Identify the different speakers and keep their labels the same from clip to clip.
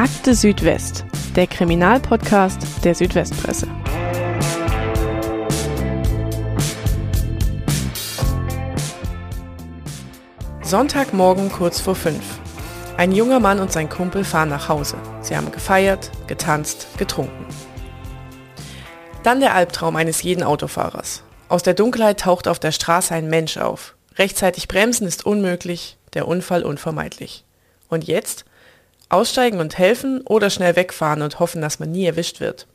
Speaker 1: Akte Südwest, der Kriminalpodcast der Südwestpresse. Sonntagmorgen kurz vor fünf. Ein junger Mann und sein Kumpel fahren nach Hause. Sie haben gefeiert, getanzt, getrunken. Dann der Albtraum eines jeden Autofahrers. Aus der Dunkelheit taucht auf der Straße ein Mensch auf. Rechtzeitig bremsen ist unmöglich, der Unfall unvermeidlich. Und jetzt? Aussteigen und helfen oder schnell wegfahren und hoffen, dass man nie erwischt wird.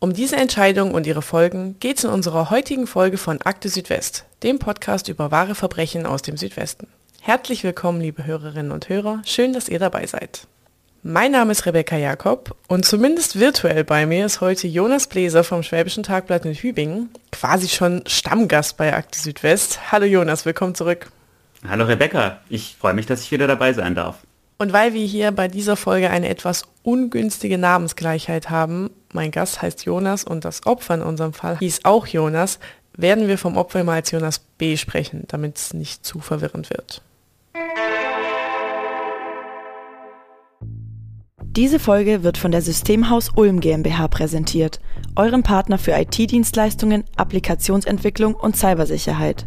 Speaker 1: Um diese Entscheidung und ihre Folgen geht es in unserer heutigen Folge von Akte Südwest, dem Podcast über wahre Verbrechen aus dem Südwesten. Herzlich willkommen, liebe Hörerinnen und Hörer. Schön, dass ihr dabei seid. Mein Name ist Rebecca Jakob und zumindest virtuell bei mir ist heute Jonas Bläser vom Schwäbischen Tagblatt in Hübingen, quasi schon Stammgast bei Akte Südwest. Hallo Jonas, willkommen zurück.
Speaker 2: Hallo Rebecca, ich freue mich, dass ich wieder dabei sein darf.
Speaker 1: Und weil wir hier bei dieser Folge eine etwas ungünstige Namensgleichheit haben, mein Gast heißt Jonas und das Opfer in unserem Fall hieß auch Jonas, werden wir vom Opfer immer als Jonas B sprechen, damit es nicht zu verwirrend wird.
Speaker 3: Diese Folge wird von der Systemhaus Ulm GmbH präsentiert, eurem Partner für IT-Dienstleistungen, Applikationsentwicklung und Cybersicherheit.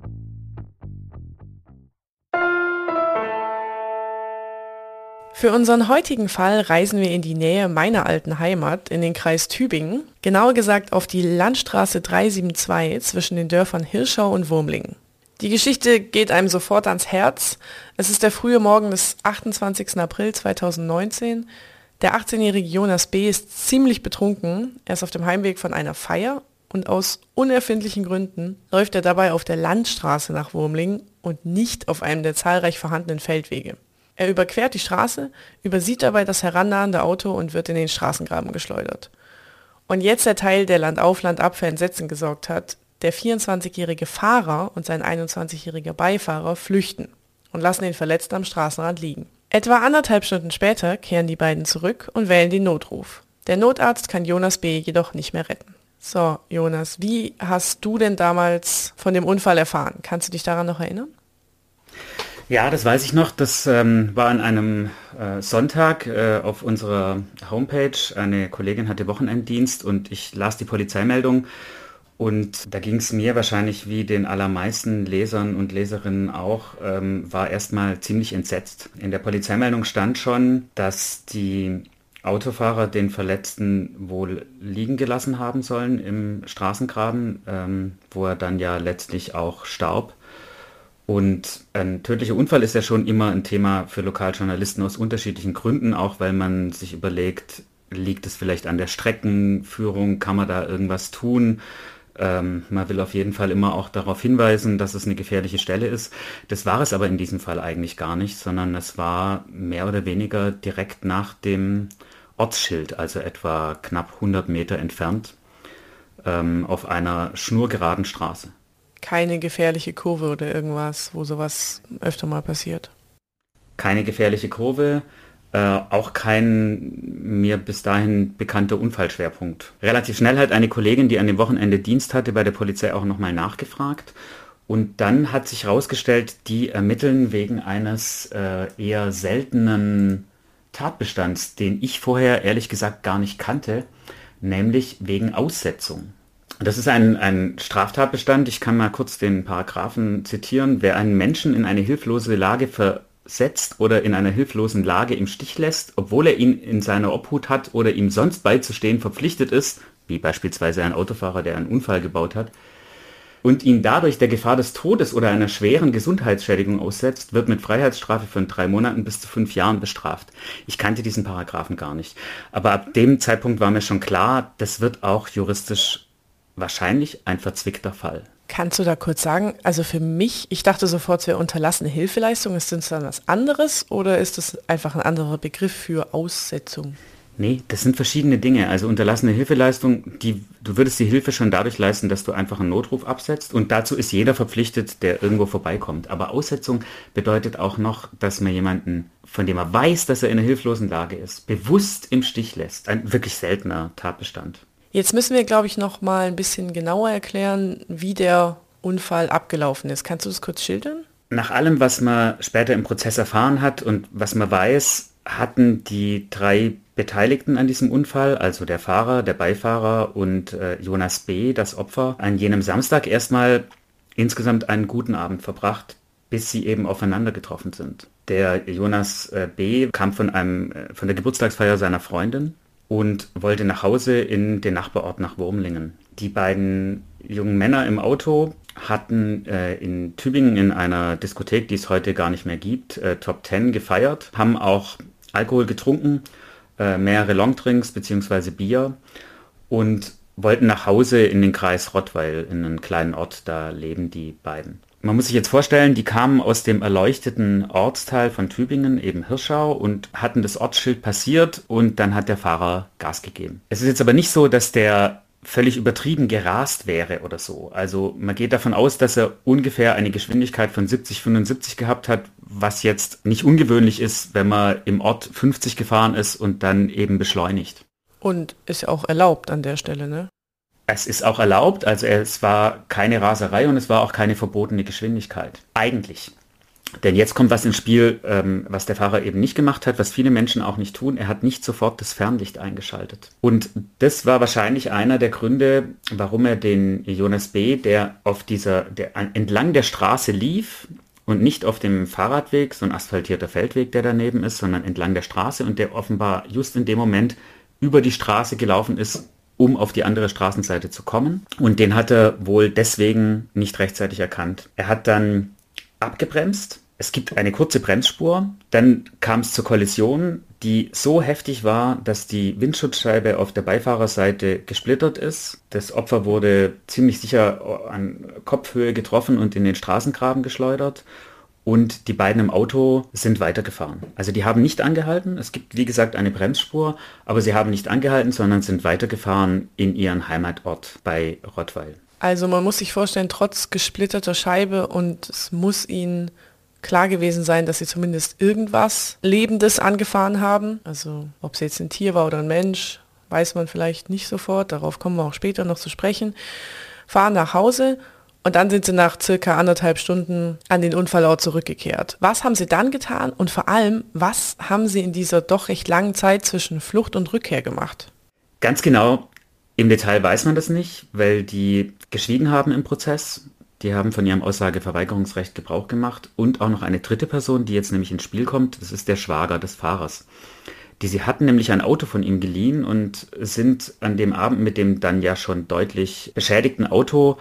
Speaker 1: Für unseren heutigen Fall reisen wir in die Nähe meiner alten Heimat, in den Kreis Tübingen, genauer gesagt auf die Landstraße 372 zwischen den Dörfern Hirschau und Wurmlingen. Die Geschichte geht einem sofort ans Herz. Es ist der frühe Morgen des 28. April 2019. Der 18-jährige Jonas B. ist ziemlich betrunken. Er ist auf dem Heimweg von einer Feier und aus unerfindlichen Gründen läuft er dabei auf der Landstraße nach Wurmlingen und nicht auf einem der zahlreich vorhandenen Feldwege. Er überquert die Straße, übersieht dabei das herannahende Auto und wird in den Straßengraben geschleudert. Und jetzt der Teil, der Landauf Landab für Entsetzen gesorgt hat. Der 24-jährige Fahrer und sein 21-jähriger Beifahrer flüchten und lassen den Verletzten am Straßenrand liegen. Etwa anderthalb Stunden später kehren die beiden zurück und wählen den Notruf. Der Notarzt kann Jonas B. jedoch nicht mehr retten. So, Jonas, wie hast du denn damals von dem Unfall erfahren? Kannst du dich daran noch erinnern?
Speaker 2: Ja, das weiß ich noch. Das ähm, war an einem äh, Sonntag äh, auf unserer Homepage. Eine Kollegin hatte Wochenenddienst und ich las die Polizeimeldung. Und da ging es mir wahrscheinlich wie den allermeisten Lesern und Leserinnen auch, ähm, war erstmal ziemlich entsetzt. In der Polizeimeldung stand schon, dass die Autofahrer den Verletzten wohl liegen gelassen haben sollen im Straßengraben, ähm, wo er dann ja letztlich auch starb. Und ein tödlicher Unfall ist ja schon immer ein Thema für Lokaljournalisten aus unterschiedlichen Gründen, auch weil man sich überlegt, liegt es vielleicht an der Streckenführung, kann man da irgendwas tun? Ähm, man will auf jeden Fall immer auch darauf hinweisen, dass es eine gefährliche Stelle ist. Das war es aber in diesem Fall eigentlich gar nicht, sondern es war mehr oder weniger direkt nach dem Ortsschild, also etwa knapp 100 Meter entfernt, ähm, auf einer schnurgeraden Straße
Speaker 1: keine gefährliche Kurve oder irgendwas, wo sowas öfter mal passiert.
Speaker 2: Keine gefährliche Kurve, äh, auch kein mir bis dahin bekannter Unfallschwerpunkt. Relativ schnell hat eine Kollegin, die an dem Wochenende Dienst hatte, bei der Polizei auch nochmal nachgefragt. Und dann hat sich herausgestellt, die ermitteln wegen eines äh, eher seltenen Tatbestands, den ich vorher ehrlich gesagt gar nicht kannte, nämlich wegen Aussetzung. Das ist ein, ein Straftatbestand. Ich kann mal kurz den Paragraphen zitieren. Wer einen Menschen in eine hilflose Lage versetzt oder in einer hilflosen Lage im Stich lässt, obwohl er ihn in seiner Obhut hat oder ihm sonst beizustehen verpflichtet ist, wie beispielsweise ein Autofahrer, der einen Unfall gebaut hat, und ihn dadurch der Gefahr des Todes oder einer schweren Gesundheitsschädigung aussetzt, wird mit Freiheitsstrafe von drei Monaten bis zu fünf Jahren bestraft. Ich kannte diesen Paragraphen gar nicht. Aber ab dem Zeitpunkt war mir schon klar, das wird auch juristisch wahrscheinlich ein verzwickter Fall.
Speaker 1: Kannst du da kurz sagen, also für mich, ich dachte sofort, es wäre unterlassene Hilfeleistung, ist das dann was anderes oder ist das einfach ein anderer Begriff für Aussetzung?
Speaker 2: Nee, das sind verschiedene Dinge. Also unterlassene Hilfeleistung, die, du würdest die Hilfe schon dadurch leisten, dass du einfach einen Notruf absetzt und dazu ist jeder verpflichtet, der irgendwo vorbeikommt. Aber Aussetzung bedeutet auch noch, dass man jemanden, von dem er weiß, dass er in einer hilflosen Lage ist, bewusst im Stich lässt. Ein wirklich seltener Tatbestand.
Speaker 1: Jetzt müssen wir, glaube ich, noch mal ein bisschen genauer erklären, wie der Unfall abgelaufen ist. Kannst du das kurz schildern?
Speaker 2: Nach allem, was man später im Prozess erfahren hat und was man weiß, hatten die drei Beteiligten an diesem Unfall, also der Fahrer, der Beifahrer und äh, Jonas B., das Opfer, an jenem Samstag erstmal insgesamt einen guten Abend verbracht, bis sie eben aufeinander getroffen sind. Der Jonas äh, B. kam von einem äh, von der Geburtstagsfeier seiner Freundin und wollte nach Hause in den Nachbarort nach Wurmlingen. Die beiden jungen Männer im Auto hatten äh, in Tübingen in einer Diskothek, die es heute gar nicht mehr gibt, äh, Top Ten gefeiert, haben auch Alkohol getrunken äh, mehrere Longdrinks bzw. Bier und wollten nach Hause in den Kreis Rottweil, in einen kleinen Ort, da leben die beiden. Man muss sich jetzt vorstellen, die kamen aus dem erleuchteten Ortsteil von Tübingen, eben Hirschau, und hatten das Ortsschild passiert und dann hat der Fahrer Gas gegeben. Es ist jetzt aber nicht so, dass der völlig übertrieben gerast wäre oder so. Also man geht davon aus, dass er ungefähr eine Geschwindigkeit von 70, 75 gehabt hat, was jetzt nicht ungewöhnlich ist, wenn man im Ort 50 gefahren ist und dann eben beschleunigt.
Speaker 1: Und ist ja auch erlaubt an der Stelle, ne?
Speaker 2: Es ist auch erlaubt, also es war keine Raserei und es war auch keine verbotene Geschwindigkeit. Eigentlich. Denn jetzt kommt was ins Spiel, ähm, was der Fahrer eben nicht gemacht hat, was viele Menschen auch nicht tun. Er hat nicht sofort das Fernlicht eingeschaltet. Und das war wahrscheinlich einer der Gründe, warum er den Jonas B., der auf dieser, der entlang der Straße lief und nicht auf dem Fahrradweg, so ein asphaltierter Feldweg, der daneben ist, sondern entlang der Straße und der offenbar just in dem Moment über die Straße gelaufen ist, um auf die andere Straßenseite zu kommen. Und den hat er wohl deswegen nicht rechtzeitig erkannt. Er hat dann abgebremst. Es gibt eine kurze Bremsspur. Dann kam es zur Kollision, die so heftig war, dass die Windschutzscheibe auf der Beifahrerseite gesplittert ist. Das Opfer wurde ziemlich sicher an Kopfhöhe getroffen und in den Straßengraben geschleudert. Und die beiden im Auto sind weitergefahren. Also die haben nicht angehalten. Es gibt, wie gesagt, eine Bremsspur, aber sie haben nicht angehalten, sondern sind weitergefahren in ihren Heimatort bei Rottweil.
Speaker 1: Also man muss sich vorstellen, trotz gesplitterter Scheibe und es muss ihnen klar gewesen sein, dass sie zumindest irgendwas Lebendes angefahren haben. Also ob es jetzt ein Tier war oder ein Mensch, weiß man vielleicht nicht sofort. Darauf kommen wir auch später noch zu sprechen. Fahren nach Hause und dann sind sie nach circa anderthalb Stunden an den Unfallort zurückgekehrt. Was haben sie dann getan und vor allem, was haben sie in dieser doch recht langen Zeit zwischen Flucht und Rückkehr gemacht?
Speaker 2: Ganz genau im Detail weiß man das nicht, weil die geschwiegen haben im Prozess. Die haben von ihrem Aussageverweigerungsrecht Gebrauch gemacht und auch noch eine dritte Person, die jetzt nämlich ins Spiel kommt, das ist der Schwager des Fahrers. Die sie hatten nämlich ein Auto von ihm geliehen und sind an dem Abend mit dem dann ja schon deutlich beschädigten Auto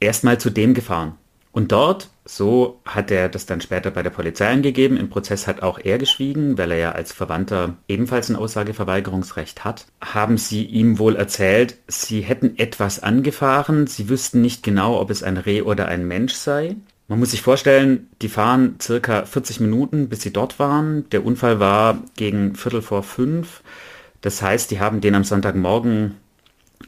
Speaker 2: erstmal zu dem gefahren. Und dort, so hat er das dann später bei der Polizei angegeben, im Prozess hat auch er geschwiegen, weil er ja als Verwandter ebenfalls ein Aussageverweigerungsrecht hat, haben sie ihm wohl erzählt, sie hätten etwas angefahren, sie wüssten nicht genau, ob es ein Reh oder ein Mensch sei. Man muss sich vorstellen, die fahren circa 40 Minuten, bis sie dort waren. Der Unfall war gegen Viertel vor fünf. Das heißt, die haben den am Sonntagmorgen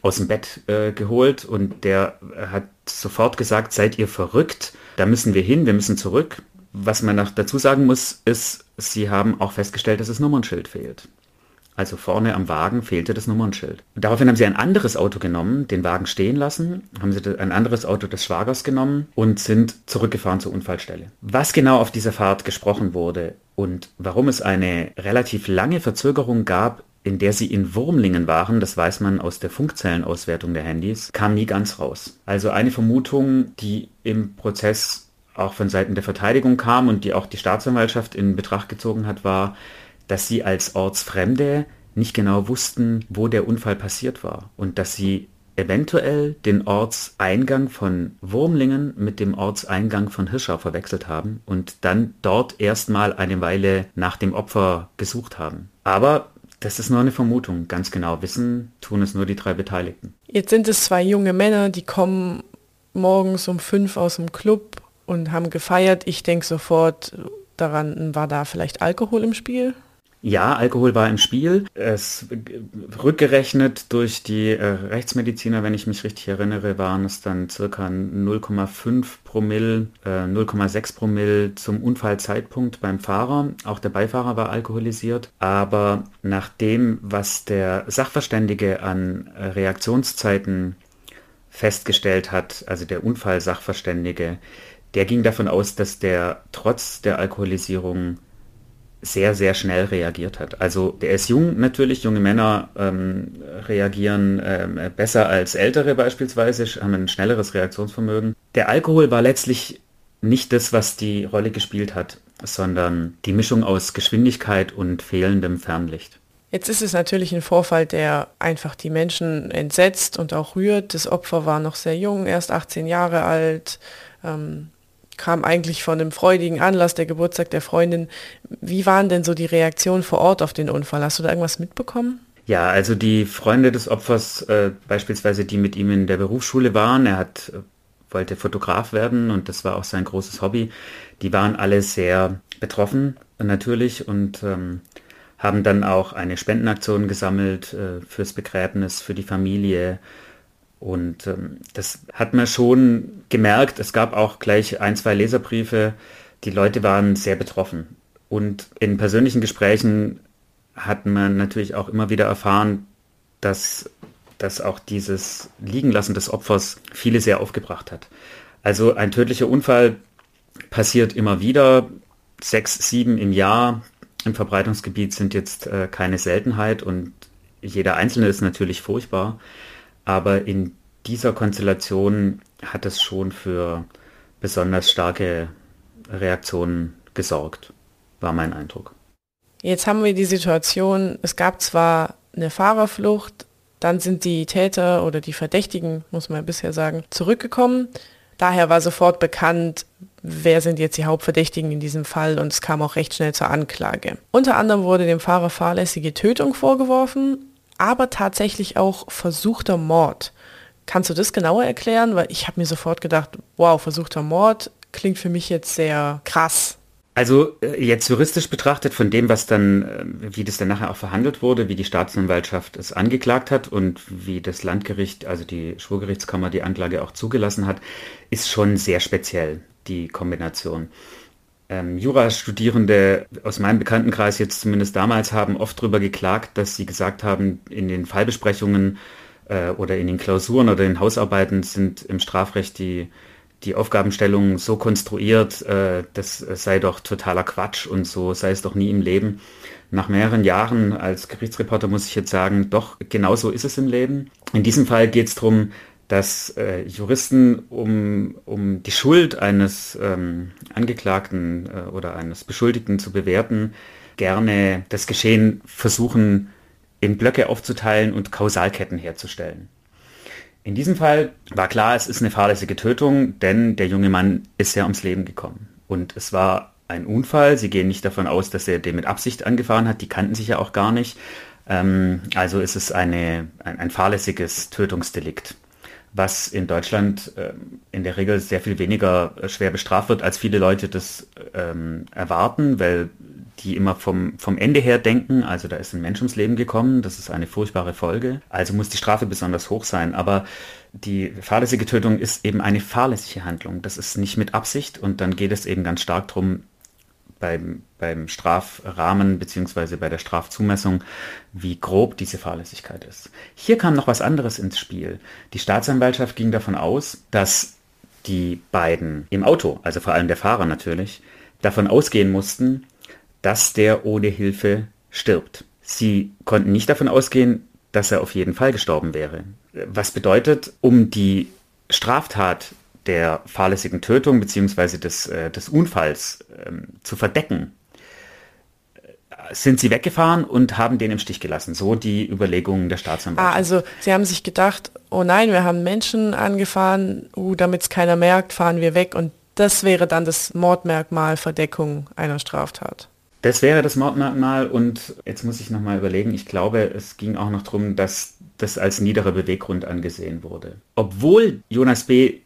Speaker 2: aus dem Bett äh, geholt und der hat sofort gesagt, seid ihr verrückt, da müssen wir hin, wir müssen zurück. Was man noch dazu sagen muss, ist, sie haben auch festgestellt, dass das Nummernschild fehlt. Also vorne am Wagen fehlte das Nummernschild. Daraufhin haben sie ein anderes Auto genommen, den Wagen stehen lassen, haben sie ein anderes Auto des Schwagers genommen und sind zurückgefahren zur Unfallstelle. Was genau auf dieser Fahrt gesprochen wurde und warum es eine relativ lange Verzögerung gab, in der sie in Wurmlingen waren, das weiß man aus der Funkzellenauswertung der Handys, kam nie ganz raus. Also eine Vermutung, die im Prozess auch von Seiten der Verteidigung kam und die auch die Staatsanwaltschaft in Betracht gezogen hat, war, dass sie als Ortsfremde nicht genau wussten, wo der Unfall passiert war und dass sie eventuell den Ortseingang von Wurmlingen mit dem Ortseingang von Hirschau verwechselt haben und dann dort erstmal eine Weile nach dem Opfer gesucht haben. Aber das ist nur eine Vermutung. Ganz genau wissen tun es nur die drei Beteiligten.
Speaker 1: Jetzt sind es zwei junge Männer, die kommen morgens um fünf aus dem Club und haben gefeiert. Ich denke sofort daran, war da vielleicht Alkohol im Spiel?
Speaker 2: Ja, Alkohol war im Spiel. Es rückgerechnet durch die äh, Rechtsmediziner, wenn ich mich richtig erinnere, waren es dann circa 0,5 Promille, äh, 0,6 Promille zum Unfallzeitpunkt beim Fahrer. Auch der Beifahrer war alkoholisiert. Aber nach dem, was der Sachverständige an äh, Reaktionszeiten festgestellt hat, also der Unfallsachverständige, der ging davon aus, dass der trotz der Alkoholisierung sehr, sehr schnell reagiert hat. Also der ist jung natürlich, junge Männer ähm, reagieren ähm, besser als ältere beispielsweise, haben ein schnelleres Reaktionsvermögen. Der Alkohol war letztlich nicht das, was die Rolle gespielt hat, sondern die Mischung aus Geschwindigkeit und fehlendem Fernlicht.
Speaker 1: Jetzt ist es natürlich ein Vorfall, der einfach die Menschen entsetzt und auch rührt. Das Opfer war noch sehr jung, erst 18 Jahre alt. Ähm, kam eigentlich von einem freudigen Anlass, der Geburtstag der Freundin. Wie waren denn so die Reaktionen vor Ort auf den Unfall? Hast du da irgendwas mitbekommen?
Speaker 2: Ja, also die Freunde des Opfers, äh, beispielsweise die mit ihm in der Berufsschule waren, er hat, äh, wollte Fotograf werden und das war auch sein großes Hobby, die waren alle sehr betroffen natürlich und ähm, haben dann auch eine Spendenaktion gesammelt äh, fürs Begräbnis, für die Familie, und ähm, das hat man schon gemerkt. Es gab auch gleich ein, zwei Leserbriefe. Die Leute waren sehr betroffen. Und in persönlichen Gesprächen hat man natürlich auch immer wieder erfahren, dass, dass auch dieses Liegenlassen des Opfers viele sehr aufgebracht hat. Also ein tödlicher Unfall passiert immer wieder. Sechs, sieben im Jahr im Verbreitungsgebiet sind jetzt äh, keine Seltenheit und jeder Einzelne ist natürlich furchtbar. Aber in dieser Konstellation hat es schon für besonders starke Reaktionen gesorgt, war mein Eindruck.
Speaker 1: Jetzt haben wir die Situation, es gab zwar eine Fahrerflucht, dann sind die Täter oder die Verdächtigen, muss man bisher sagen, zurückgekommen. Daher war sofort bekannt, wer sind jetzt die Hauptverdächtigen in diesem Fall und es kam auch recht schnell zur Anklage. Unter anderem wurde dem Fahrer fahrlässige Tötung vorgeworfen aber tatsächlich auch versuchter Mord. Kannst du das genauer erklären? Weil ich habe mir sofort gedacht, wow, versuchter Mord klingt für mich jetzt sehr krass.
Speaker 2: Also äh, jetzt juristisch betrachtet von dem, was dann, äh, wie das dann nachher auch verhandelt wurde, wie die Staatsanwaltschaft es angeklagt hat und wie das Landgericht, also die Schwurgerichtskammer die Anklage auch zugelassen hat, ist schon sehr speziell, die Kombination. Ähm, Jurastudierende aus meinem Bekanntenkreis jetzt zumindest damals haben oft darüber geklagt, dass sie gesagt haben, in den Fallbesprechungen äh, oder in den Klausuren oder in Hausarbeiten sind im Strafrecht die, die Aufgabenstellungen so konstruiert, äh, das sei doch totaler Quatsch und so sei es doch nie im Leben. Nach mehreren Jahren als Gerichtsreporter muss ich jetzt sagen, doch, genau so ist es im Leben. In diesem Fall geht es darum, dass äh, Juristen, um, um die Schuld eines ähm, Angeklagten äh, oder eines Beschuldigten zu bewerten, gerne das Geschehen versuchen, in Blöcke aufzuteilen und Kausalketten herzustellen. In diesem Fall war klar, es ist eine fahrlässige Tötung, denn der junge Mann ist ja ums Leben gekommen. Und es war ein Unfall. Sie gehen nicht davon aus, dass er den mit Absicht angefahren hat. Die kannten sich ja auch gar nicht. Ähm, also ist es eine, ein, ein fahrlässiges Tötungsdelikt was in Deutschland ähm, in der Regel sehr viel weniger äh, schwer bestraft wird, als viele Leute das ähm, erwarten, weil die immer vom, vom Ende her denken, also da ist ein Mensch ums Leben gekommen, das ist eine furchtbare Folge, also muss die Strafe besonders hoch sein. Aber die fahrlässige Tötung ist eben eine fahrlässige Handlung. Das ist nicht mit Absicht und dann geht es eben ganz stark darum, beim, beim Strafrahmen bzw. bei der Strafzumessung, wie grob diese Fahrlässigkeit ist. Hier kam noch was anderes ins Spiel. Die Staatsanwaltschaft ging davon aus, dass die beiden im Auto, also vor allem der Fahrer natürlich, davon ausgehen mussten, dass der ohne Hilfe stirbt. Sie konnten nicht davon ausgehen, dass er auf jeden Fall gestorben wäre. Was bedeutet, um die Straftat der fahrlässigen Tötung bzw. Des, äh, des Unfalls ähm, zu verdecken, sind sie weggefahren und haben den im Stich gelassen. So die Überlegungen der Staatsanwaltschaft.
Speaker 1: Ah, also sie haben sich gedacht, oh nein, wir haben Menschen angefahren, uh, damit es keiner merkt, fahren wir weg und das wäre dann das Mordmerkmal Verdeckung einer Straftat.
Speaker 2: Das wäre das Mordmerkmal und jetzt muss ich nochmal überlegen, ich glaube, es ging auch noch darum, dass das als niederer Beweggrund angesehen wurde. Obwohl Jonas B.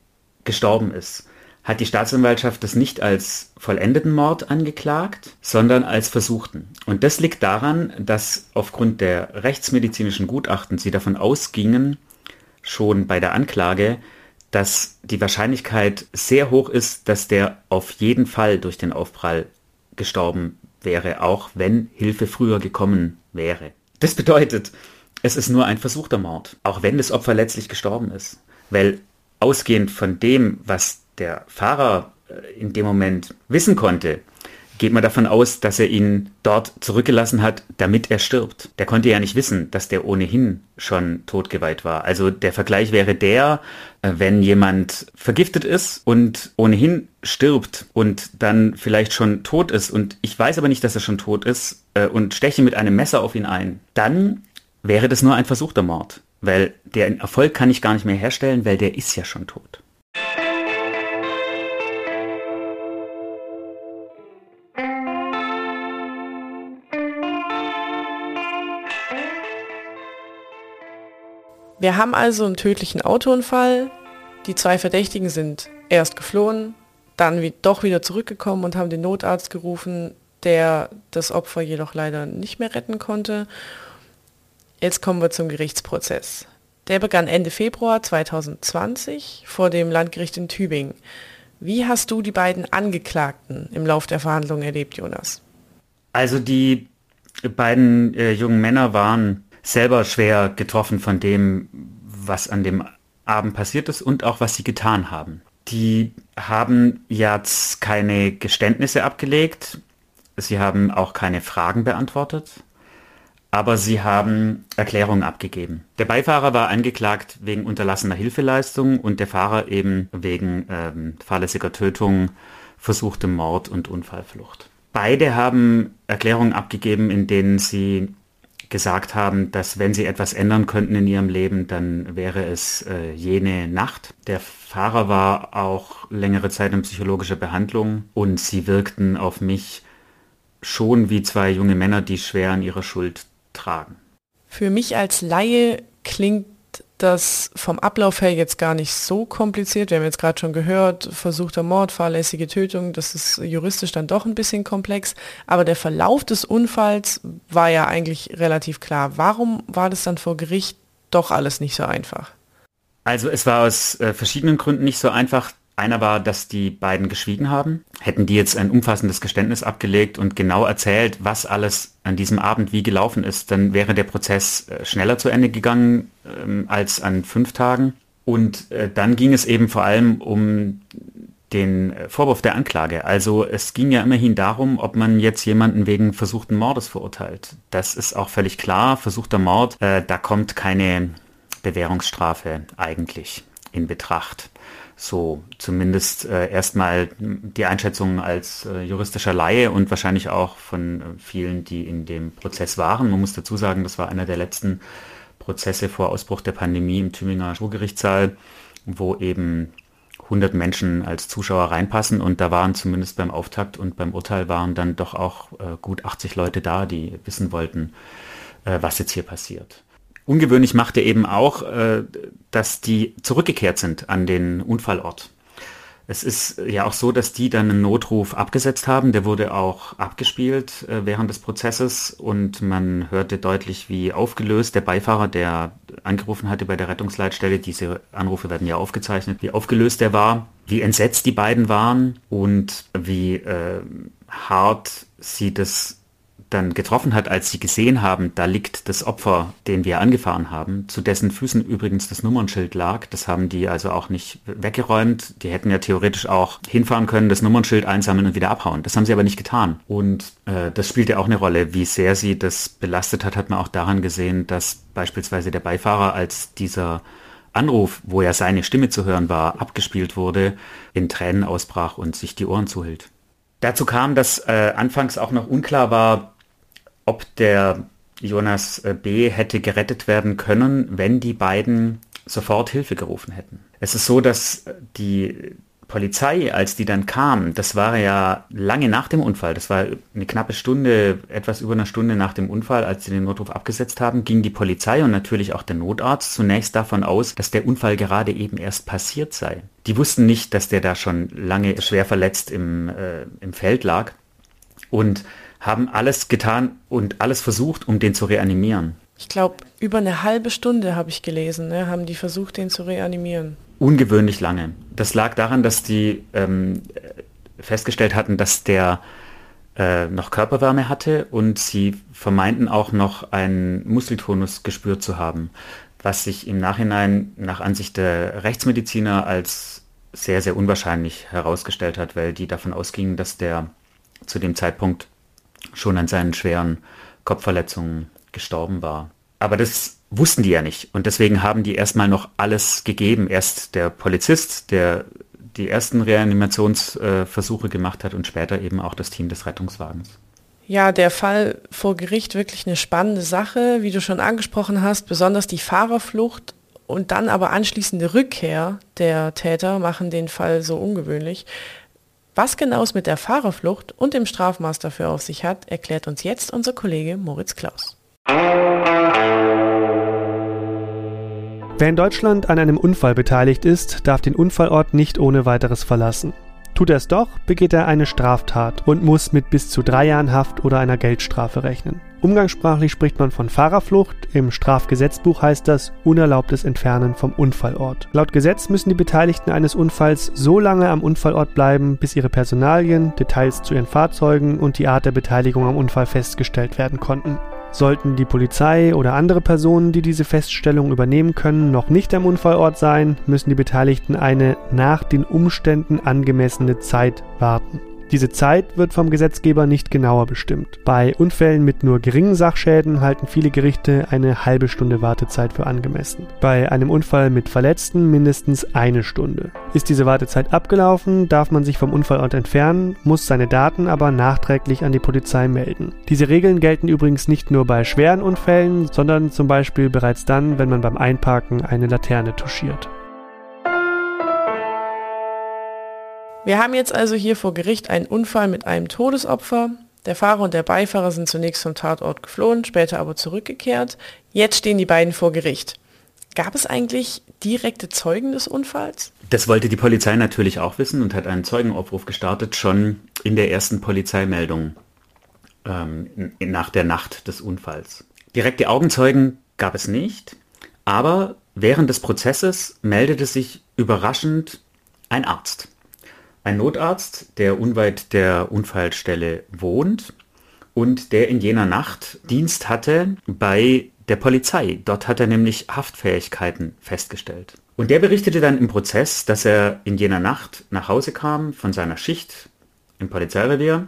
Speaker 2: gestorben ist, hat die Staatsanwaltschaft das nicht als vollendeten Mord angeklagt, sondern als versuchten. Und das liegt daran, dass aufgrund der rechtsmedizinischen Gutachten sie davon ausgingen, schon bei der Anklage, dass die Wahrscheinlichkeit sehr hoch ist, dass der auf jeden Fall durch den Aufprall gestorben wäre, auch wenn Hilfe früher gekommen wäre. Das bedeutet, es ist nur ein versuchter Mord, auch wenn das Opfer letztlich gestorben ist. Weil ausgehend von dem, was der Fahrer äh, in dem Moment wissen konnte, geht man davon aus, dass er ihn dort zurückgelassen hat, damit er stirbt. Der konnte ja nicht wissen, dass der ohnehin schon totgeweiht war. Also der Vergleich wäre der, äh, wenn jemand vergiftet ist und ohnehin stirbt und dann vielleicht schon tot ist und ich weiß aber nicht, dass er schon tot ist äh, und steche mit einem Messer auf ihn ein, dann wäre das nur ein versuchter Mord. Weil der Erfolg kann ich gar nicht mehr herstellen, weil der ist ja schon tot.
Speaker 1: Wir haben also einen tödlichen Autounfall. Die zwei Verdächtigen sind erst geflohen, dann doch wieder zurückgekommen und haben den Notarzt gerufen, der das Opfer jedoch leider nicht mehr retten konnte. Jetzt kommen wir zum Gerichtsprozess. Der begann Ende Februar 2020 vor dem Landgericht in Tübingen. Wie hast du die beiden Angeklagten im Lauf der Verhandlungen erlebt, Jonas?
Speaker 2: Also die beiden äh, jungen Männer waren selber schwer getroffen von dem, was an dem Abend passiert ist und auch was sie getan haben. Die haben jetzt keine Geständnisse abgelegt, sie haben auch keine Fragen beantwortet, aber sie haben Erklärungen abgegeben. Der Beifahrer war angeklagt wegen unterlassener Hilfeleistung und der Fahrer eben wegen ähm, fahrlässiger Tötung, versuchtem Mord und Unfallflucht. Beide haben Erklärungen abgegeben, in denen sie gesagt haben, dass wenn sie etwas ändern könnten in ihrem Leben, dann wäre es äh, jene Nacht. Der Fahrer war auch längere Zeit in psychologischer Behandlung und sie wirkten auf mich schon wie zwei junge Männer, die schwer an ihrer Schuld tragen.
Speaker 1: Für mich als Laie klingt das vom Ablauf her jetzt gar nicht so kompliziert. Wir haben jetzt gerade schon gehört, versuchter Mord, fahrlässige Tötung, das ist juristisch dann doch ein bisschen komplex. Aber der Verlauf des Unfalls war ja eigentlich relativ klar. Warum war das dann vor Gericht doch alles nicht so einfach?
Speaker 2: Also es war aus äh, verschiedenen Gründen nicht so einfach. Einer war, dass die beiden geschwiegen haben. Hätten die jetzt ein umfassendes Geständnis abgelegt und genau erzählt, was alles an diesem Abend wie gelaufen ist, dann wäre der Prozess äh, schneller zu Ende gegangen ähm, als an fünf Tagen. Und äh, dann ging es eben vor allem um den äh, Vorwurf der Anklage. Also es ging ja immerhin darum, ob man jetzt jemanden wegen versuchten Mordes verurteilt. Das ist auch völlig klar. Versuchter Mord, äh, da kommt keine Bewährungsstrafe eigentlich in Betracht so zumindest äh, erstmal die Einschätzung als äh, juristischer Laie und wahrscheinlich auch von äh, vielen, die in dem Prozess waren. Man muss dazu sagen, das war einer der letzten Prozesse vor Ausbruch der Pandemie im Tübinger Schwurgerichtssaal, wo eben 100 Menschen als Zuschauer reinpassen und da waren zumindest beim Auftakt und beim Urteil waren dann doch auch äh, gut 80 Leute da, die wissen wollten, äh, was jetzt hier passiert. Ungewöhnlich machte eben auch, äh, dass die zurückgekehrt sind an den Unfallort. Es ist ja auch so, dass die dann einen Notruf abgesetzt haben. Der wurde auch abgespielt äh, während des Prozesses und man hörte deutlich, wie aufgelöst der Beifahrer, der angerufen hatte bei der Rettungsleitstelle, diese Anrufe werden ja aufgezeichnet, wie aufgelöst er war, wie entsetzt die beiden waren und wie äh, hart sie das dann getroffen hat, als sie gesehen haben, da liegt das Opfer, den wir angefahren haben, zu dessen Füßen übrigens das Nummernschild lag. Das haben die also auch nicht weggeräumt. Die hätten ja theoretisch auch hinfahren können, das Nummernschild einsammeln und wieder abhauen. Das haben sie aber nicht getan. Und äh, das spielt ja auch eine Rolle. Wie sehr sie das belastet hat, hat man auch daran gesehen, dass beispielsweise der Beifahrer, als dieser Anruf, wo ja seine Stimme zu hören war, abgespielt wurde, in Tränen ausbrach und sich die Ohren zuhielt. Dazu kam, dass äh, anfangs auch noch unklar war, ob der Jonas äh, B. hätte gerettet werden können, wenn die beiden sofort Hilfe gerufen hätten. Es ist so, dass die Polizei, als die dann kam, das war ja lange nach dem Unfall, das war eine knappe Stunde, etwas über eine Stunde nach dem Unfall, als sie den Notruf abgesetzt haben, ging die Polizei und natürlich auch der Notarzt zunächst davon aus, dass der Unfall gerade eben erst passiert sei. Die wussten nicht, dass der da schon lange schwer verletzt im, äh, im Feld lag und haben alles getan und alles versucht, um den zu reanimieren.
Speaker 1: Ich glaube, über eine halbe Stunde habe ich gelesen, ne, haben die versucht, den zu reanimieren
Speaker 2: ungewöhnlich lange. Das lag daran, dass die ähm, festgestellt hatten, dass der äh, noch Körperwärme hatte und sie vermeinten auch noch einen Muskeltonus gespürt zu haben, was sich im Nachhinein nach Ansicht der Rechtsmediziner als sehr, sehr unwahrscheinlich herausgestellt hat, weil die davon ausgingen, dass der zu dem Zeitpunkt schon an seinen schweren Kopfverletzungen gestorben war. Aber das wussten die ja nicht. Und deswegen haben die erstmal noch alles gegeben. Erst der Polizist, der die ersten Reanimationsversuche gemacht hat und später eben auch das Team des Rettungswagens.
Speaker 1: Ja, der Fall vor Gericht wirklich eine spannende Sache, wie du schon angesprochen hast, besonders die Fahrerflucht und dann aber anschließende Rückkehr der Täter machen den Fall so ungewöhnlich. Was genau es mit der Fahrerflucht und dem Strafmaß dafür auf sich hat, erklärt uns jetzt unser Kollege Moritz Klaus.
Speaker 4: Wer in Deutschland an einem Unfall beteiligt ist, darf den Unfallort nicht ohne weiteres verlassen. Tut er es doch, begeht er eine Straftat und muss mit bis zu drei Jahren Haft oder einer Geldstrafe rechnen. Umgangssprachlich spricht man von Fahrerflucht, im Strafgesetzbuch heißt das unerlaubtes Entfernen vom Unfallort. Laut Gesetz müssen die Beteiligten eines Unfalls so lange am Unfallort bleiben, bis ihre Personalien, Details zu ihren Fahrzeugen und die Art der Beteiligung am Unfall festgestellt werden konnten. Sollten die Polizei oder andere Personen, die diese Feststellung übernehmen können, noch nicht am Unfallort sein, müssen die Beteiligten eine nach den Umständen angemessene Zeit warten. Diese Zeit wird vom Gesetzgeber nicht genauer bestimmt. Bei Unfällen mit nur geringen Sachschäden halten viele Gerichte eine halbe Stunde Wartezeit für angemessen. Bei einem Unfall mit Verletzten mindestens eine Stunde. Ist diese Wartezeit abgelaufen, darf man sich vom Unfallort entfernen, muss seine Daten aber nachträglich an die Polizei melden. Diese Regeln gelten übrigens nicht nur bei schweren Unfällen, sondern zum Beispiel bereits dann, wenn man beim Einparken eine Laterne touchiert.
Speaker 1: Wir haben jetzt also hier vor Gericht einen Unfall mit einem Todesopfer. Der Fahrer und der Beifahrer sind zunächst vom Tatort geflohen, später aber zurückgekehrt. Jetzt stehen die beiden vor Gericht. Gab es eigentlich direkte Zeugen des Unfalls?
Speaker 2: Das wollte die Polizei natürlich auch wissen und hat einen Zeugenaufruf gestartet, schon in der ersten Polizeimeldung ähm, nach der Nacht des Unfalls. Direkte Augenzeugen gab es nicht, aber während des Prozesses meldete sich überraschend ein Arzt ein Notarzt, der unweit der Unfallstelle wohnt und der in jener Nacht Dienst hatte bei der Polizei. Dort hat er nämlich Haftfähigkeiten festgestellt. Und der berichtete dann im Prozess, dass er in jener Nacht nach Hause kam von seiner Schicht im Polizeirevier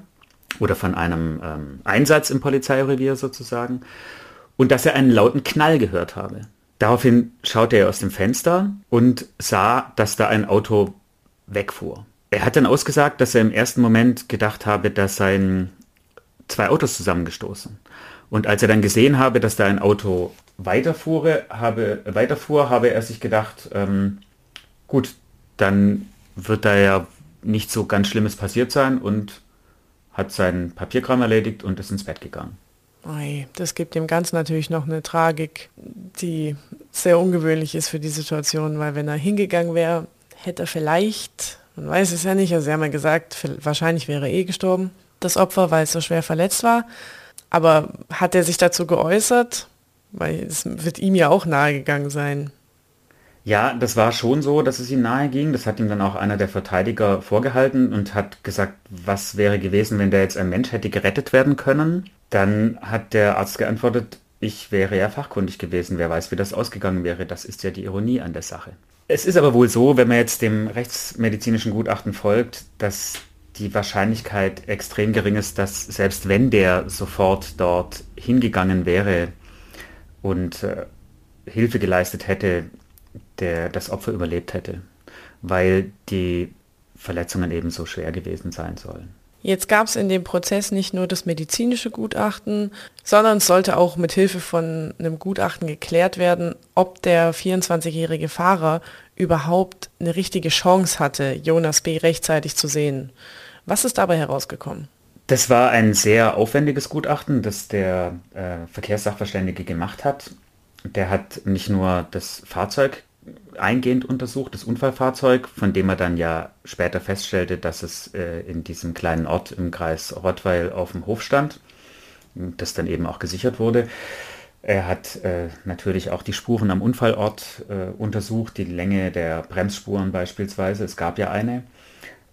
Speaker 2: oder von einem ähm, Einsatz im Polizeirevier sozusagen und dass er einen lauten Knall gehört habe. Daraufhin schaute er aus dem Fenster und sah, dass da ein Auto wegfuhr. Er hat dann ausgesagt, dass er im ersten Moment gedacht habe, dass seien zwei Autos zusammengestoßen. Und als er dann gesehen habe, dass da ein Auto weiterfuhr, habe, weiterfuhr, habe er sich gedacht, ähm, gut, dann wird da ja nicht so ganz Schlimmes passiert sein und hat seinen Papierkram erledigt und ist ins Bett gegangen.
Speaker 1: Das gibt dem Ganzen natürlich noch eine Tragik, die sehr ungewöhnlich ist für die Situation, weil wenn er hingegangen wäre, hätte er vielleicht man weiß es ja nicht. Also sie haben ja gesagt, wahrscheinlich wäre eh gestorben, das Opfer, weil es so schwer verletzt war. Aber hat er sich dazu geäußert? Weil es wird ihm ja auch nahegegangen sein.
Speaker 2: Ja, das war schon so, dass es ihm nahe ging. Das hat ihm dann auch einer der Verteidiger vorgehalten und hat gesagt, was wäre gewesen, wenn der jetzt ein Mensch hätte gerettet werden können. Dann hat der Arzt geantwortet, ich wäre ja fachkundig gewesen. Wer weiß, wie das ausgegangen wäre. Das ist ja die Ironie an der Sache. Es ist aber wohl so, wenn man jetzt dem rechtsmedizinischen Gutachten folgt, dass die Wahrscheinlichkeit extrem gering ist, dass selbst wenn der sofort dort hingegangen wäre und äh, Hilfe geleistet hätte, der das Opfer überlebt hätte, weil die Verletzungen eben so schwer gewesen sein sollen.
Speaker 1: Jetzt gab es in dem Prozess nicht nur das medizinische Gutachten, sondern es sollte auch mit Hilfe von einem Gutachten geklärt werden, ob der 24-jährige Fahrer überhaupt eine richtige Chance hatte, Jonas B. rechtzeitig zu sehen. Was ist dabei herausgekommen?
Speaker 2: Das war ein sehr aufwendiges Gutachten, das der äh, Verkehrssachverständige gemacht hat. Der hat nicht nur das Fahrzeug eingehend untersucht, das Unfallfahrzeug, von dem er dann ja später feststellte, dass es äh, in diesem kleinen Ort im Kreis Rottweil auf dem Hof stand, das dann eben auch gesichert wurde. Er hat äh, natürlich auch die Spuren am Unfallort äh, untersucht, die Länge der Bremsspuren beispielsweise. Es gab ja eine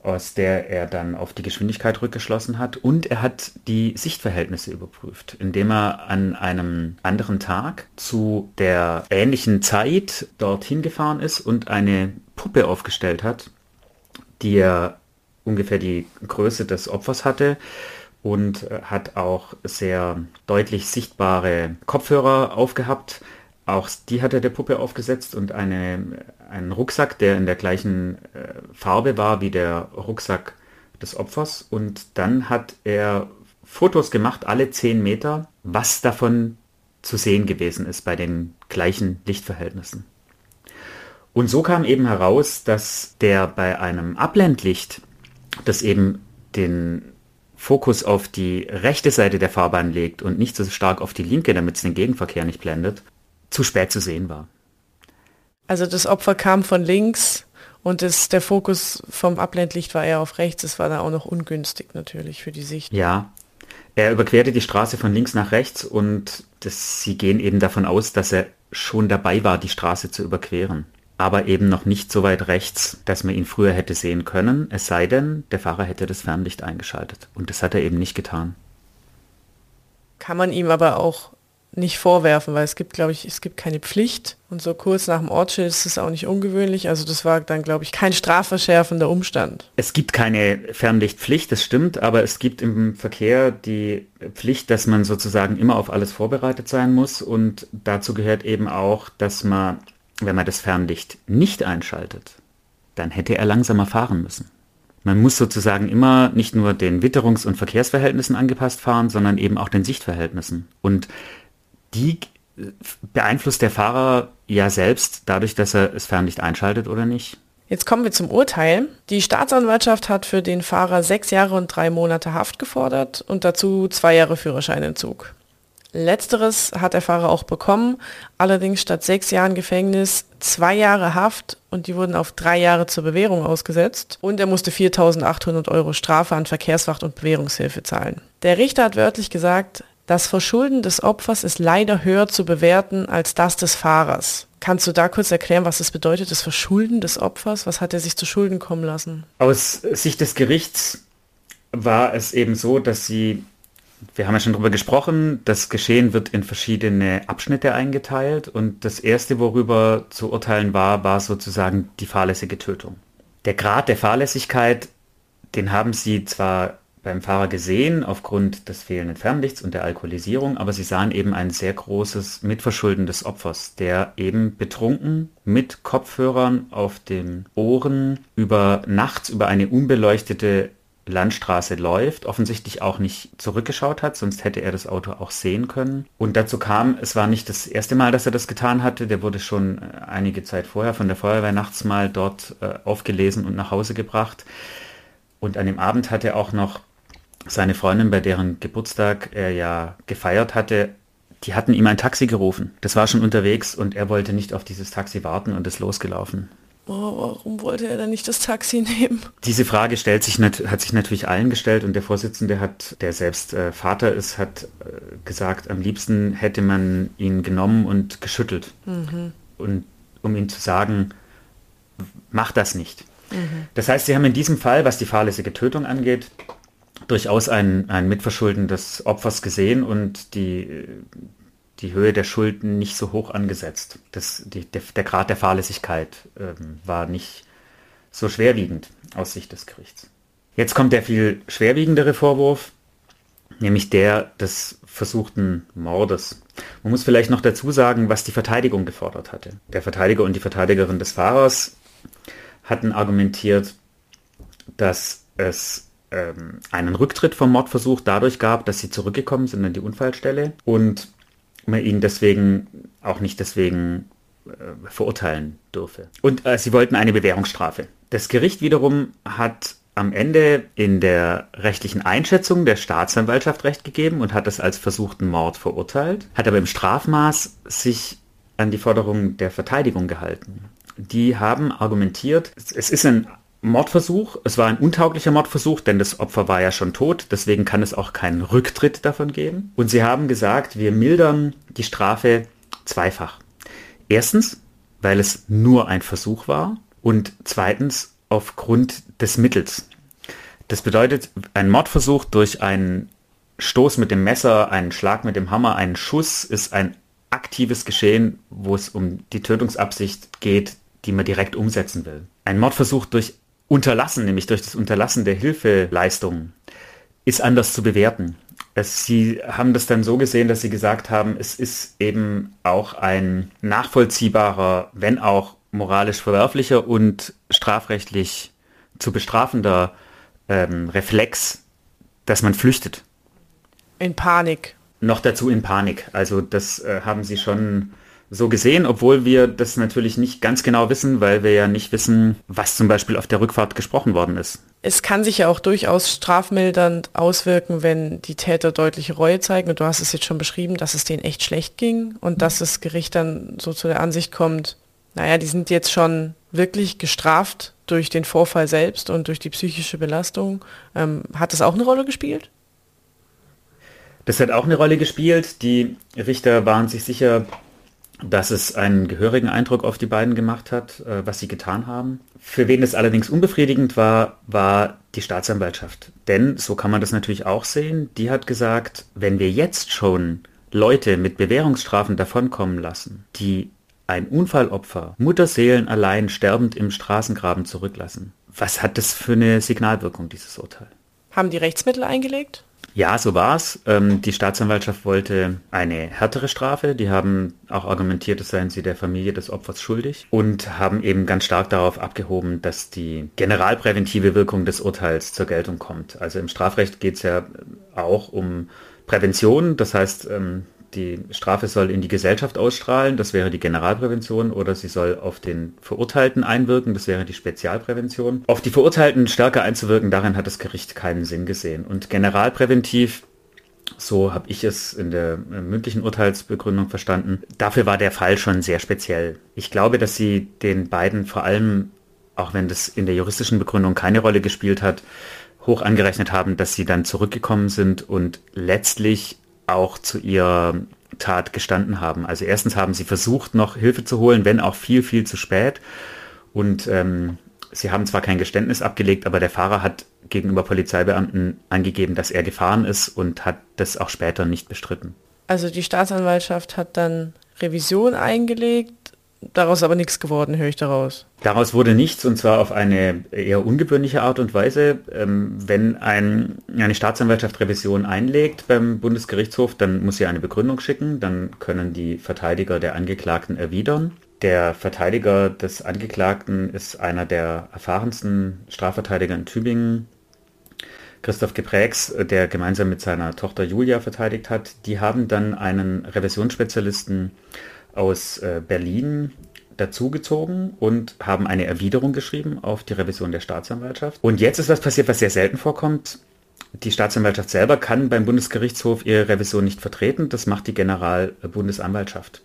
Speaker 2: aus der er dann auf die Geschwindigkeit rückgeschlossen hat. Und er hat die Sichtverhältnisse überprüft, indem er an einem anderen Tag zu der ähnlichen Zeit dorthin gefahren ist und eine Puppe aufgestellt hat, die er ungefähr die Größe des Opfers hatte und hat auch sehr deutlich sichtbare Kopfhörer aufgehabt, auch die hat er der Puppe aufgesetzt und eine, einen Rucksack, der in der gleichen äh, Farbe war wie der Rucksack des Opfers. Und dann hat er Fotos gemacht, alle zehn Meter, was davon zu sehen gewesen ist bei den gleichen Lichtverhältnissen. Und so kam eben heraus, dass der bei einem Abblendlicht, das eben den Fokus auf die rechte Seite der Fahrbahn legt und nicht so stark auf die linke, damit es den Gegenverkehr nicht blendet, zu spät zu sehen war.
Speaker 1: Also das Opfer kam von links und das, der Fokus vom Abblendlicht war eher auf rechts. Das war da auch noch ungünstig natürlich für die Sicht.
Speaker 2: Ja, er überquerte die Straße von links nach rechts und das, sie gehen eben davon aus, dass er schon dabei war, die Straße zu überqueren. Aber eben noch nicht so weit rechts, dass man ihn früher hätte sehen können, es sei denn, der Fahrer hätte das Fernlicht eingeschaltet. Und das hat er eben nicht getan.
Speaker 1: Kann man ihm aber auch nicht vorwerfen, weil es gibt, glaube ich, es gibt keine Pflicht und so kurz nach dem Ortsschild ist es auch nicht ungewöhnlich. Also das war dann, glaube ich, kein strafverschärfender Umstand.
Speaker 2: Es gibt keine Fernlichtpflicht, das stimmt, aber es gibt im Verkehr die Pflicht, dass man sozusagen immer auf alles vorbereitet sein muss und dazu gehört eben auch, dass man, wenn man das Fernlicht nicht einschaltet, dann hätte er langsamer fahren müssen. Man muss sozusagen immer nicht nur den Witterungs- und Verkehrsverhältnissen angepasst fahren, sondern eben auch den Sichtverhältnissen. Und die beeinflusst der Fahrer ja selbst dadurch, dass er es Fernlicht einschaltet oder nicht.
Speaker 1: Jetzt kommen wir zum Urteil. Die Staatsanwaltschaft hat für den Fahrer sechs Jahre und drei Monate Haft gefordert und dazu zwei Jahre Führerscheinentzug. Letzteres hat der Fahrer auch bekommen, allerdings statt sechs Jahren Gefängnis zwei Jahre Haft und die wurden auf drei Jahre zur Bewährung ausgesetzt und er musste 4.800 Euro Strafe an Verkehrswacht und Bewährungshilfe zahlen. Der Richter hat wörtlich gesagt, das Verschulden des Opfers ist leider höher zu bewerten als das des Fahrers. Kannst du da kurz erklären, was das bedeutet, das Verschulden des Opfers? Was hat er sich zu Schulden kommen lassen?
Speaker 2: Aus Sicht des Gerichts war es eben so, dass sie, wir haben ja schon darüber gesprochen, das Geschehen wird in verschiedene Abschnitte eingeteilt und das erste, worüber zu urteilen war, war sozusagen die fahrlässige Tötung. Der Grad der Fahrlässigkeit, den haben sie zwar beim Fahrer gesehen aufgrund des fehlenden Fernlichts und der Alkoholisierung, aber sie sahen eben ein sehr großes Mitverschulden des Opfers, der eben betrunken mit Kopfhörern auf den Ohren über nachts über eine unbeleuchtete Landstraße läuft, offensichtlich auch nicht zurückgeschaut hat, sonst hätte er das Auto auch sehen können. Und dazu kam, es war nicht das erste Mal, dass er das getan hatte, der wurde schon äh, einige Zeit vorher von der Feuerwehr nachts mal dort äh, aufgelesen und nach Hause gebracht. Und an dem Abend hat er auch noch seine Freundin, bei deren Geburtstag er ja gefeiert hatte, die hatten ihm ein Taxi gerufen. Das war schon unterwegs und er wollte nicht auf dieses Taxi warten und ist losgelaufen.
Speaker 1: Oh, warum wollte er dann nicht das Taxi nehmen?
Speaker 2: Diese Frage stellt sich hat sich natürlich allen gestellt und der Vorsitzende hat, der selbst äh, Vater ist, hat äh, gesagt, am liebsten hätte man ihn genommen und geschüttelt. Mhm. Und um ihm zu sagen, mach das nicht. Mhm. Das heißt, sie haben in diesem Fall, was die fahrlässige Tötung angeht, durchaus ein, ein Mitverschulden des Opfers gesehen und die, die Höhe der Schulden nicht so hoch angesetzt. Das, die, der, der Grad der Fahrlässigkeit ähm, war nicht so schwerwiegend aus Sicht des Gerichts. Jetzt kommt der viel schwerwiegendere Vorwurf, nämlich der des versuchten Mordes. Man muss vielleicht noch dazu sagen, was die Verteidigung gefordert hatte. Der Verteidiger und die Verteidigerin des Fahrers hatten argumentiert, dass es ähm, einen Rücktritt vom Mordversuch dadurch gab, dass sie zurückgekommen sind an die Unfallstelle und man ihn deswegen auch nicht deswegen äh, verurteilen dürfe. Und äh, sie wollten eine Bewährungsstrafe. Das Gericht wiederum hat am Ende in der rechtlichen Einschätzung der Staatsanwaltschaft recht gegeben und hat es als versuchten Mord verurteilt, hat aber im Strafmaß sich an die Forderungen der Verteidigung gehalten. Die haben argumentiert, es ist ein Mordversuch, es war ein untauglicher Mordversuch, denn das Opfer war ja schon tot, deswegen kann es auch keinen Rücktritt davon geben. Und sie haben gesagt, wir mildern die Strafe zweifach. Erstens, weil es nur ein Versuch war und zweitens aufgrund des Mittels. Das bedeutet, ein Mordversuch durch einen Stoß mit dem Messer, einen Schlag mit dem Hammer, einen Schuss ist ein aktives Geschehen, wo es um die Tötungsabsicht geht, die man direkt umsetzen will. Ein Mordversuch durch Unterlassen, nämlich durch das Unterlassen der Hilfeleistungen, ist anders zu bewerten. Es, sie haben das dann so gesehen, dass sie gesagt haben, es ist eben auch ein nachvollziehbarer, wenn auch moralisch verwerflicher und strafrechtlich zu bestrafender ähm, Reflex, dass man flüchtet.
Speaker 1: In Panik.
Speaker 2: Noch dazu in Panik. Also das äh, haben sie schon so gesehen, obwohl wir das natürlich nicht ganz genau wissen, weil wir ja nicht wissen, was zum Beispiel auf der Rückfahrt gesprochen worden ist.
Speaker 1: Es kann sich ja auch durchaus strafmildernd auswirken, wenn die Täter deutliche Reue zeigen. Und du hast es jetzt schon beschrieben, dass es denen echt schlecht ging und dass das Gericht dann so zu der Ansicht kommt, naja, die sind jetzt schon wirklich gestraft durch den Vorfall selbst und durch die psychische Belastung. Ähm, hat das auch eine Rolle gespielt?
Speaker 2: Das hat auch eine Rolle gespielt. Die Richter waren sich sicher, dass es einen gehörigen Eindruck auf die beiden gemacht hat, äh, was sie getan haben. Für wen es allerdings unbefriedigend war, war die Staatsanwaltschaft. Denn, so kann man das natürlich auch sehen, die hat gesagt, wenn wir jetzt schon Leute mit Bewährungsstrafen davonkommen lassen, die ein Unfallopfer Mutterseelen allein sterbend im Straßengraben zurücklassen, was hat das für eine Signalwirkung, dieses Urteil?
Speaker 1: Haben die Rechtsmittel eingelegt?
Speaker 2: Ja, so war's. Ähm, die Staatsanwaltschaft wollte eine härtere Strafe. Die haben auch argumentiert, es seien sie der Familie des Opfers schuldig und haben eben ganz stark darauf abgehoben, dass die generalpräventive Wirkung des Urteils zur Geltung kommt. Also im Strafrecht geht es ja auch um Prävention. Das heißt, ähm, die Strafe soll in die Gesellschaft ausstrahlen, das wäre die Generalprävention, oder sie soll auf den Verurteilten einwirken, das wäre die Spezialprävention. Auf die Verurteilten stärker einzuwirken, darin hat das Gericht keinen Sinn gesehen. Und generalpräventiv, so habe ich es in der äh, mündlichen Urteilsbegründung verstanden, dafür war der Fall schon sehr speziell. Ich glaube, dass sie den beiden vor allem, auch wenn das in der juristischen Begründung keine Rolle gespielt hat, hoch angerechnet haben, dass sie dann zurückgekommen sind und letztlich auch zu ihrer Tat gestanden haben. Also erstens haben sie versucht, noch Hilfe zu holen, wenn auch viel, viel zu spät. Und ähm, sie haben zwar kein Geständnis abgelegt, aber der Fahrer hat gegenüber Polizeibeamten angegeben, dass er gefahren ist und hat das auch später nicht bestritten.
Speaker 1: Also die Staatsanwaltschaft hat dann Revision eingelegt Daraus aber nichts geworden, höre ich daraus.
Speaker 2: Daraus wurde nichts und zwar auf eine eher ungewöhnliche Art und Weise. Ähm, wenn ein, eine Staatsanwaltschaft Revision einlegt beim Bundesgerichtshof, dann muss sie eine Begründung schicken, dann können die Verteidiger der Angeklagten erwidern. Der Verteidiger des Angeklagten ist einer der erfahrensten Strafverteidiger in Tübingen, Christoph Geprägs, der gemeinsam mit seiner Tochter Julia verteidigt hat. Die haben dann einen Revisionsspezialisten aus äh, Berlin dazugezogen und haben eine Erwiderung geschrieben auf die Revision der Staatsanwaltschaft. Und jetzt ist was passiert, was sehr selten vorkommt. Die Staatsanwaltschaft selber kann beim Bundesgerichtshof ihre Revision nicht vertreten. Das macht die Generalbundesanwaltschaft.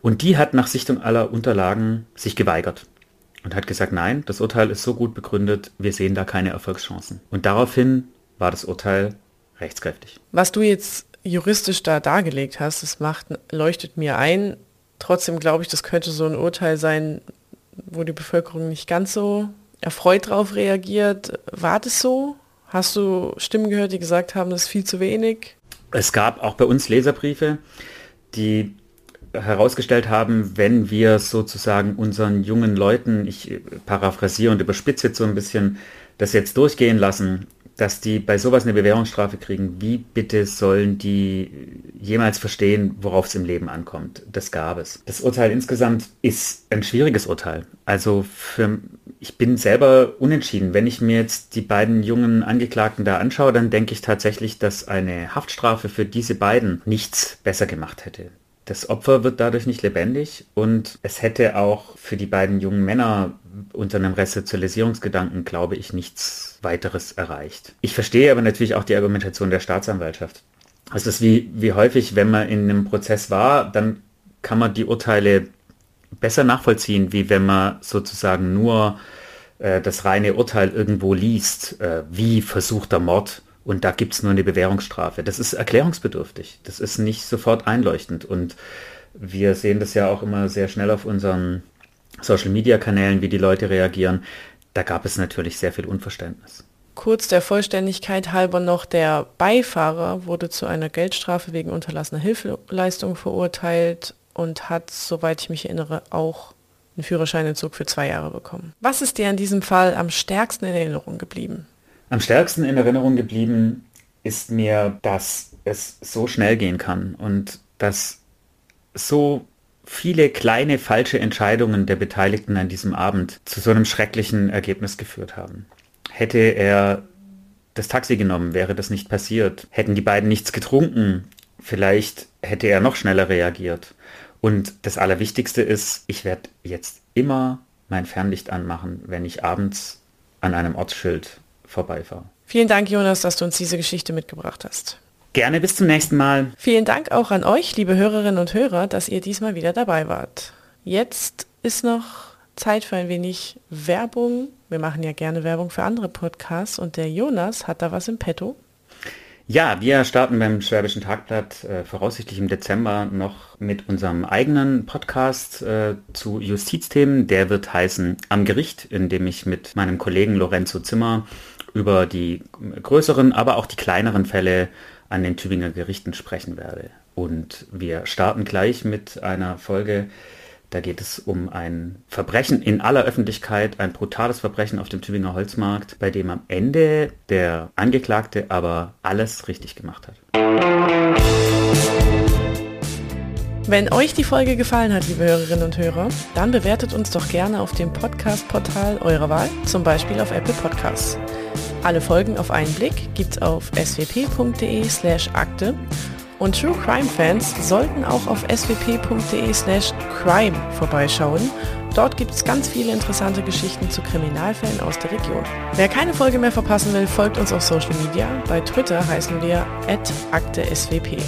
Speaker 2: Und die hat nach Sichtung aller Unterlagen sich geweigert und hat gesagt, nein, das Urteil ist so gut begründet, wir sehen da keine Erfolgschancen. Und daraufhin war das Urteil rechtskräftig.
Speaker 1: Was du jetzt juristisch da dargelegt hast, das macht, leuchtet mir ein, Trotzdem glaube ich, das könnte so ein Urteil sein, wo die Bevölkerung nicht ganz so erfreut darauf reagiert. War das so? Hast du Stimmen gehört, die gesagt haben, das ist viel zu wenig?
Speaker 2: Es gab auch bei uns Leserbriefe, die herausgestellt haben, wenn wir sozusagen unseren jungen Leuten, ich paraphrasiere und überspitze jetzt so ein bisschen, das jetzt durchgehen lassen, dass die bei sowas eine Bewährungsstrafe kriegen, wie bitte sollen die jemals verstehen, worauf es im Leben ankommt? Das gab es. Das Urteil insgesamt ist ein schwieriges Urteil. Also für ich bin selber unentschieden. Wenn ich mir jetzt die beiden jungen Angeklagten da anschaue, dann denke ich tatsächlich, dass eine Haftstrafe für diese beiden nichts besser gemacht hätte. Das Opfer wird dadurch nicht lebendig und es hätte auch für die beiden jungen Männer unter einem Resozialisierungsgedanken, glaube ich, nichts weiteres erreicht. Ich verstehe aber natürlich auch die Argumentation der Staatsanwaltschaft. Es ist wie, wie häufig, wenn man in einem Prozess war, dann kann man die Urteile besser nachvollziehen, wie wenn man sozusagen nur äh, das reine Urteil irgendwo liest, äh, wie versuchter Mord und da gibt es nur eine Bewährungsstrafe. Das ist erklärungsbedürftig. Das ist nicht sofort einleuchtend. Und wir sehen das ja auch immer sehr schnell auf unseren Social-Media-Kanälen, wie die Leute reagieren. Da gab es natürlich sehr viel Unverständnis.
Speaker 1: Kurz der Vollständigkeit halber noch, der Beifahrer wurde zu einer Geldstrafe wegen unterlassener Hilfeleistung verurteilt und hat, soweit ich mich erinnere, auch einen Führerscheinentzug für zwei Jahre bekommen. Was ist dir an diesem Fall am stärksten in Erinnerung geblieben?
Speaker 2: Am stärksten in Erinnerung geblieben ist mir, dass es so schnell gehen kann und dass so viele kleine falsche Entscheidungen der Beteiligten an diesem Abend zu so einem schrecklichen Ergebnis geführt haben. Hätte er das Taxi genommen, wäre das nicht passiert. Hätten die beiden nichts getrunken, vielleicht hätte er noch schneller reagiert. Und das Allerwichtigste ist, ich werde jetzt immer mein Fernlicht anmachen, wenn ich abends an einem Ortsschild vorbeifahre.
Speaker 1: Vielen Dank, Jonas, dass du uns diese Geschichte mitgebracht hast.
Speaker 2: Gerne bis zum nächsten Mal.
Speaker 1: Vielen Dank auch an euch, liebe Hörerinnen und Hörer, dass ihr diesmal wieder dabei wart. Jetzt ist noch Zeit für ein wenig Werbung. Wir machen ja gerne Werbung für andere Podcasts und der Jonas hat da was im Petto.
Speaker 2: Ja, wir starten beim Schwäbischen Tagblatt äh, voraussichtlich im Dezember noch mit unserem eigenen Podcast äh, zu Justizthemen. Der wird heißen Am Gericht, in dem ich mit meinem Kollegen Lorenzo Zimmer über die größeren, aber auch die kleineren Fälle an den Tübinger Gerichten sprechen werde. Und wir starten gleich mit einer Folge, da geht es um ein Verbrechen in aller Öffentlichkeit, ein brutales Verbrechen auf dem Tübinger Holzmarkt, bei dem am Ende der Angeklagte aber alles richtig gemacht hat.
Speaker 1: Wenn euch die Folge gefallen hat, liebe Hörerinnen und Hörer, dann bewertet uns doch gerne auf dem Podcast-Portal eurer Wahl, zum Beispiel auf Apple Podcasts. Alle Folgen auf einen Blick gibt's auf swp.de slash akte und True Crime Fans sollten auch auf swp.de slash crime vorbeischauen. Dort gibt es ganz viele interessante Geschichten zu Kriminalfällen aus der Region. Wer keine Folge mehr verpassen will, folgt uns auf Social Media. Bei Twitter heißen wir @akte_swp.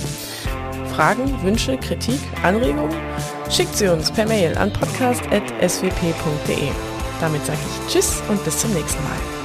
Speaker 1: Fragen, Wünsche, Kritik, Anregungen? Schickt sie uns per Mail an podcast.swp.de. Damit sage ich Tschüss und bis zum nächsten Mal.